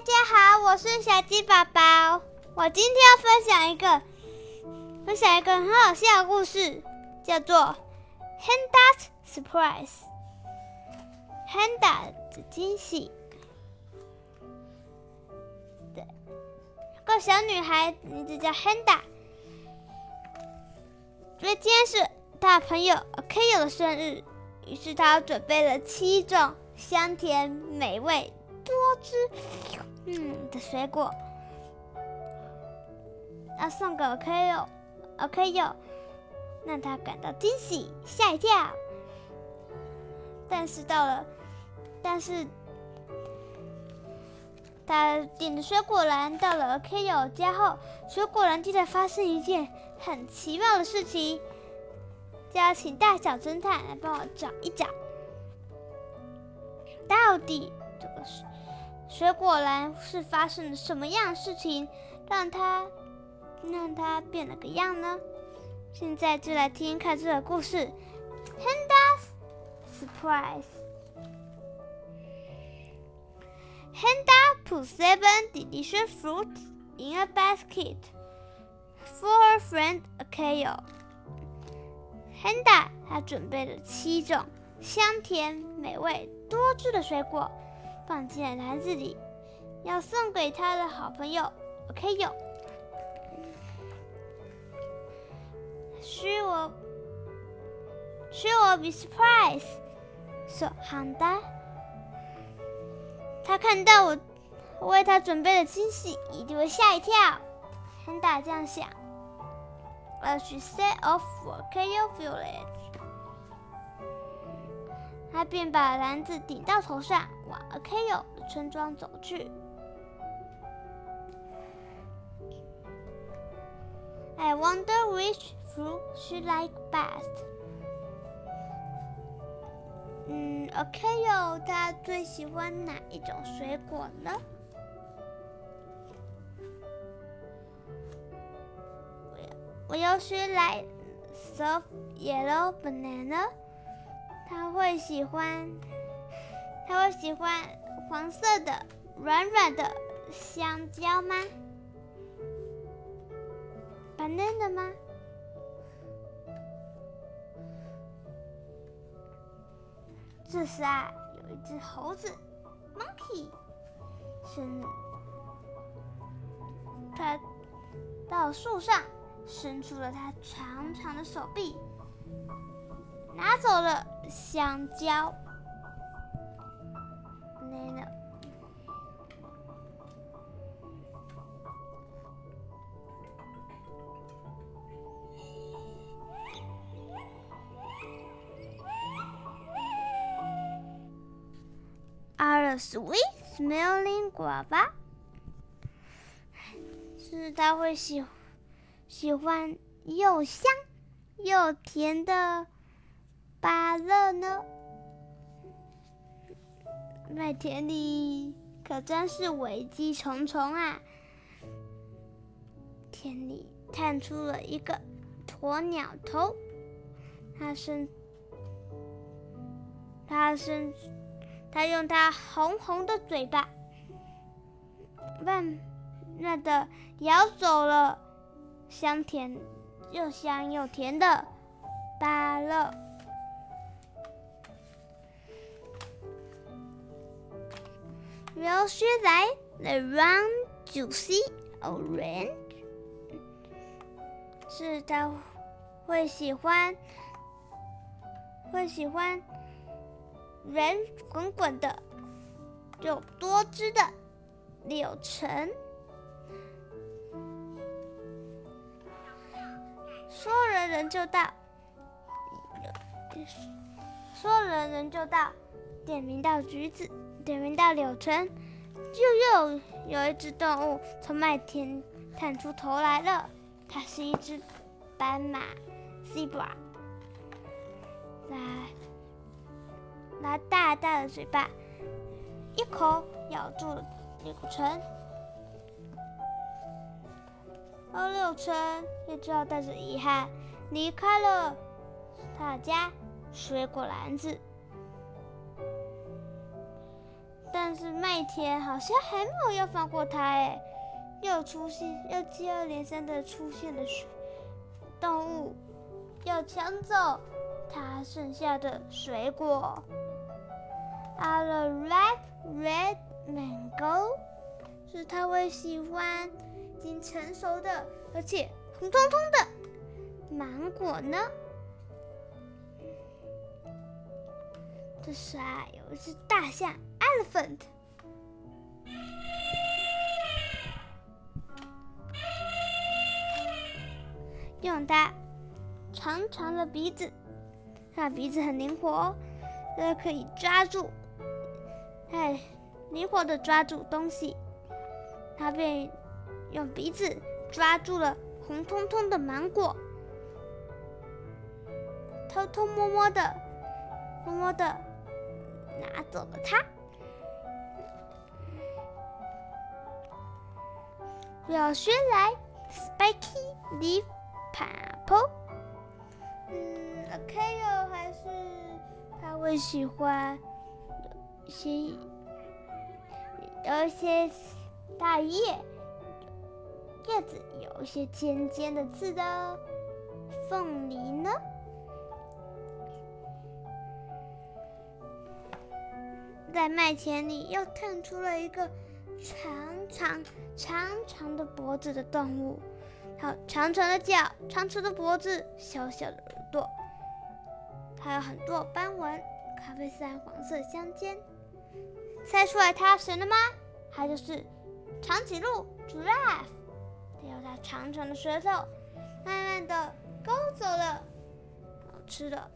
大家好，我是小鸡宝宝。我今天要分享一个，分享一个很好笑的故事，叫做《Handa's Surprise》。Handa 的惊喜。对，个小女孩名字叫 Handa，因为今天是她朋友 K 友的生日，于是她准备了七种香甜美味。多汁，嗯的水果，要送给 OK 哟，OK 哟，让他感到惊喜，吓一跳。但是到了，但是他顶着水果篮到了 OK 友家后，水果篮竟然发生一件很奇妙的事情，就要请大小侦探来帮我找一找，到底这个是。水果篮是发生了什么样的事情，让它让它变了个样呢？现在就来听看这个故事。Handa's surprise. Handa put seven delicious fruits in a basket for her friend Akio. Handa 他准备了七种香甜美味多汁的水果。放进篮子里，要送给他的好朋友 OK 友。She will, she will be surprised. So Honda，他看到我为他准备的惊喜，一定会吓一跳。Honda 这样想。As she set off for Kyo Village. 他便把篮子顶到头上，往 Akio 的村庄走去。I wonder which fruit she like best。嗯，Akio 他最喜欢哪一种水果呢？Will she like soft yellow banana？他会喜欢，他会喜欢黄色的软软的香蕉吗？banana 吗？这时啊，有一只猴子，monkey，伸，它到树上，伸出了它长长的手臂。拿走了香蕉。banana。Are sweet smelling guava？是他会喜喜欢又香又甜的。芭乐呢？麦田里可真是危机重重啊！田里探出了一个鸵鸟头，它伸，它伸，它用它红红的嘴巴，慢慢的咬走了香甜又香又甜的芭乐。Will she like the round, juicy orange？是他会喜欢，会喜欢圆滚滚的、有多汁的柳橙。说人人就到，说人人就到，点名到橘子。点名到柳橙，就又有一只动物从麦田探出头来了。它是一只斑马，zebra。来，拿大大的嘴巴，一口咬住了柳橙。而柳橙也只好带着遗憾离开了他家水果篮子。但是麦田好像还没有要放过他哎，又出现，又接二连三的出现了水动物，要抢走他剩下的水果。a l red red mango 是他会喜欢，已经成熟的，而且红彤彤的芒果呢？这是啊，有一只大象，elephant，用它长长的鼻子，它鼻子很灵活，它可以抓住，哎，灵活的抓住东西。它便用鼻子抓住了红彤彤的芒果，偷偷摸摸的，摸摸的。拿走了它。要学来，Spiky Leaf Pineapple。嗯，OK 哦，还是他会喜欢有一些有一些大叶，叶子有一些尖尖的刺的凤梨呢？在麦田里又探出了一个长长长长的脖子的动物，还有长长的脚、长长的脖子、小小的耳朵，还有很多斑纹，咖啡色和、黄色相间。猜出来它是谁了吗？它就是长颈鹿 （Giraffe）。它有它长长的舌头，慢慢的勾走了好吃的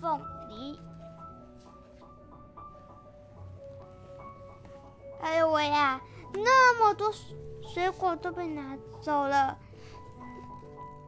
凤梨。哎呦喂呀！那么多水果都被拿走了。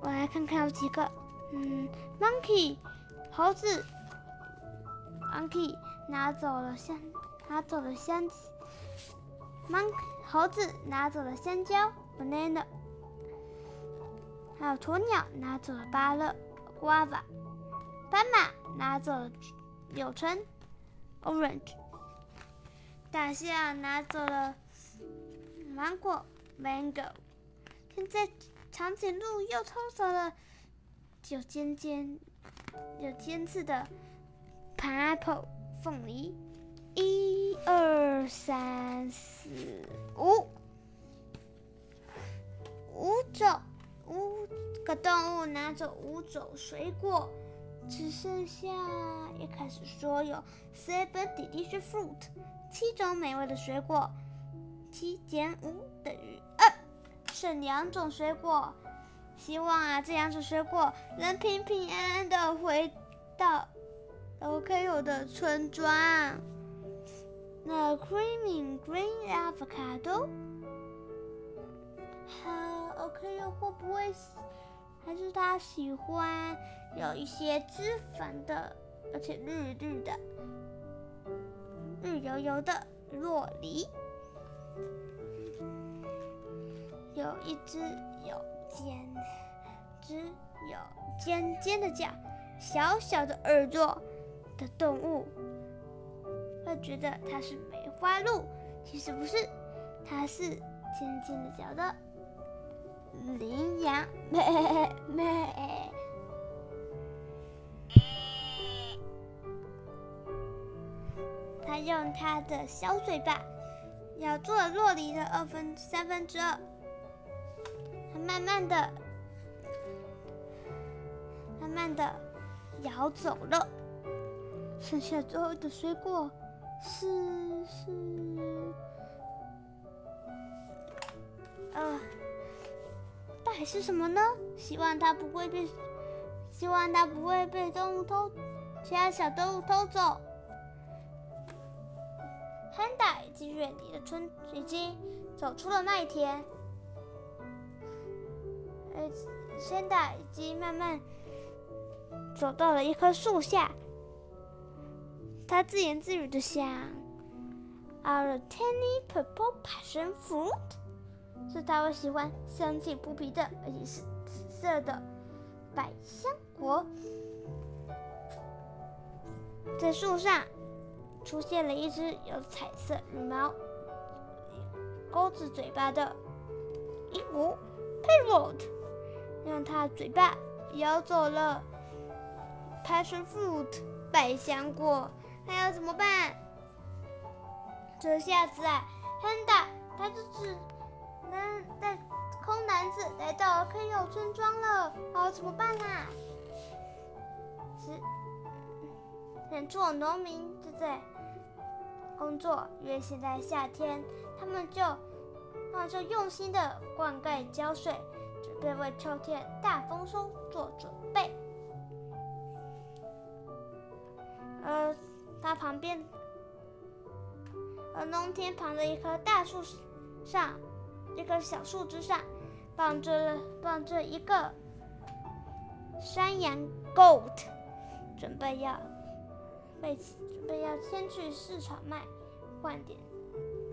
我来看看有几个。嗯，monkey，猴子，monkey 拿走了香，拿走了香，monkey 猴子拿走了香蕉，banana，还有鸵鸟拿走了芭乐，guava，斑马拿走了柳橙，orange。大象拿走了芒果，mango。现在长颈鹿又偷走了有尖尖、有尖刺的 pineapple 凤梨。一二三四五，五种五个动物拿走五种水果，只剩下一开始说有 seven delicious fruit。七种美味的水果，七减五等于二，剩两种水果。希望啊，这两种水果能平平安安的回到 OK 的村庄。那 Creamy Green Avocado，好，OK 会不会还是他喜欢有一些脂肪的，而且绿绿的？绿油油的洛梨，有一只有尖，只有尖尖的角，小小的耳朵的动物，会觉得它是梅花鹿，其实不是，它是尖尖的角的羚羊，咩咩。他用他的小嘴巴咬住了洛梨的二分三分之二，他慢慢的、慢慢的咬走了，剩下最后的水果是是，呃，还是什么呢？希望它不会被，希望它不会被动物偷，其他小动物偷走。亨达已经远离了村，已经走出了麦田。呃，潘达已经慢慢走到了一棵树下。他自言自语的想：“Our tiny purple passion fruit，是他会喜欢香气扑鼻的，而且是紫色的百香果，在树上。”出现了一只有彩色羽毛、钩子嘴巴的鹦鹉 （parrot），让它嘴巴咬走了 passion fruit 百香果，那要怎么办？这下子啊，亨达他就是男带空男子来到 K 友村庄了，好怎么办啊？是，很做农民对不对？工作，因为现在夏天，他们就，他们就用心的灌溉浇水，准备为秋天大丰收做准备。呃，他旁边。而农田旁的一棵大树上，一棵小树枝上，绑着绑着一个山羊 （goat），准备要被准备要牵去市场卖，换点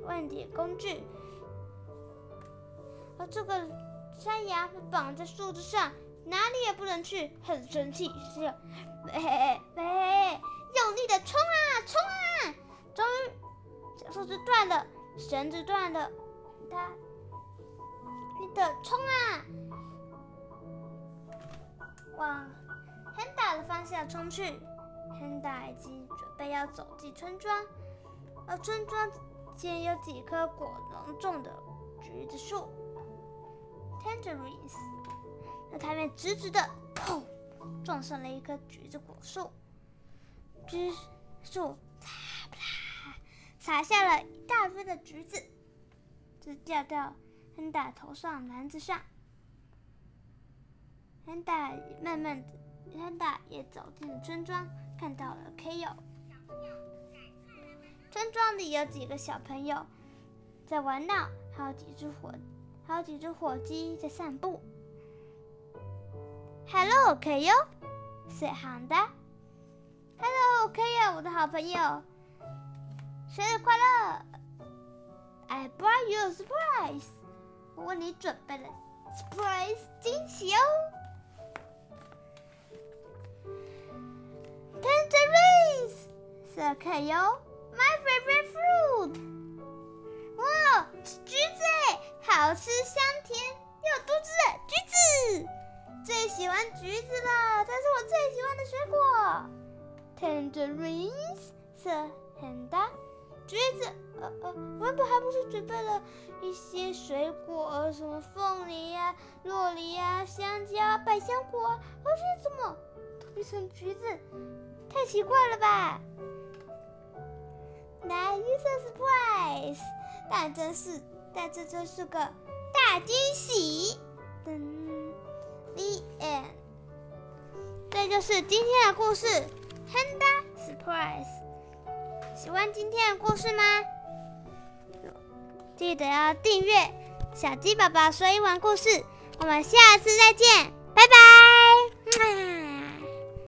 换点工具。而这个山羊绑在树枝上，哪里也不能去，很生气，是喂喂，用力的冲啊冲啊，终于。树枝断了，绳子断了，它，的冲啊！往 Handa 的方向冲去。Handa 已经准备要走进村庄，而村庄前有几棵果农种的橘子树 （Tangerines）。那他们直直的，砰，撞上了一棵橘子果树，橘树啪啪。撒下了一大堆的橘子，就掉掉亨达头上篮子上。亨达慢慢的，亨达也走进了村庄，看到了 Kyo。村庄里有几个小朋友在玩闹，还有几只火，还有几只火鸡在散步。Hello，K 友，Say hi Hello，K 友，我的好朋友。生日快乐！I brought you a surprise。我为你准备了 surprise 惊喜哦。Tangerines，色可哟，My favorite fruit。哇，是橘子，好吃香甜又多汁的橘子，最喜欢橘子了，它是我最喜欢的水果。Tangerines，色很大。橘子，呃呃，原本还不是准备了一些水果，什么凤梨呀、洛梨呀、香蕉、百香果，而且怎么都变成橘子？太奇怪了吧！来一声 surprise，但真是，但这真是个大惊喜。噔，the end，这就是今天的故事，Handa surprise。喜欢今天的故事吗？记得要订阅小鸡宝宝说英文故事。我们下次再见，拜拜。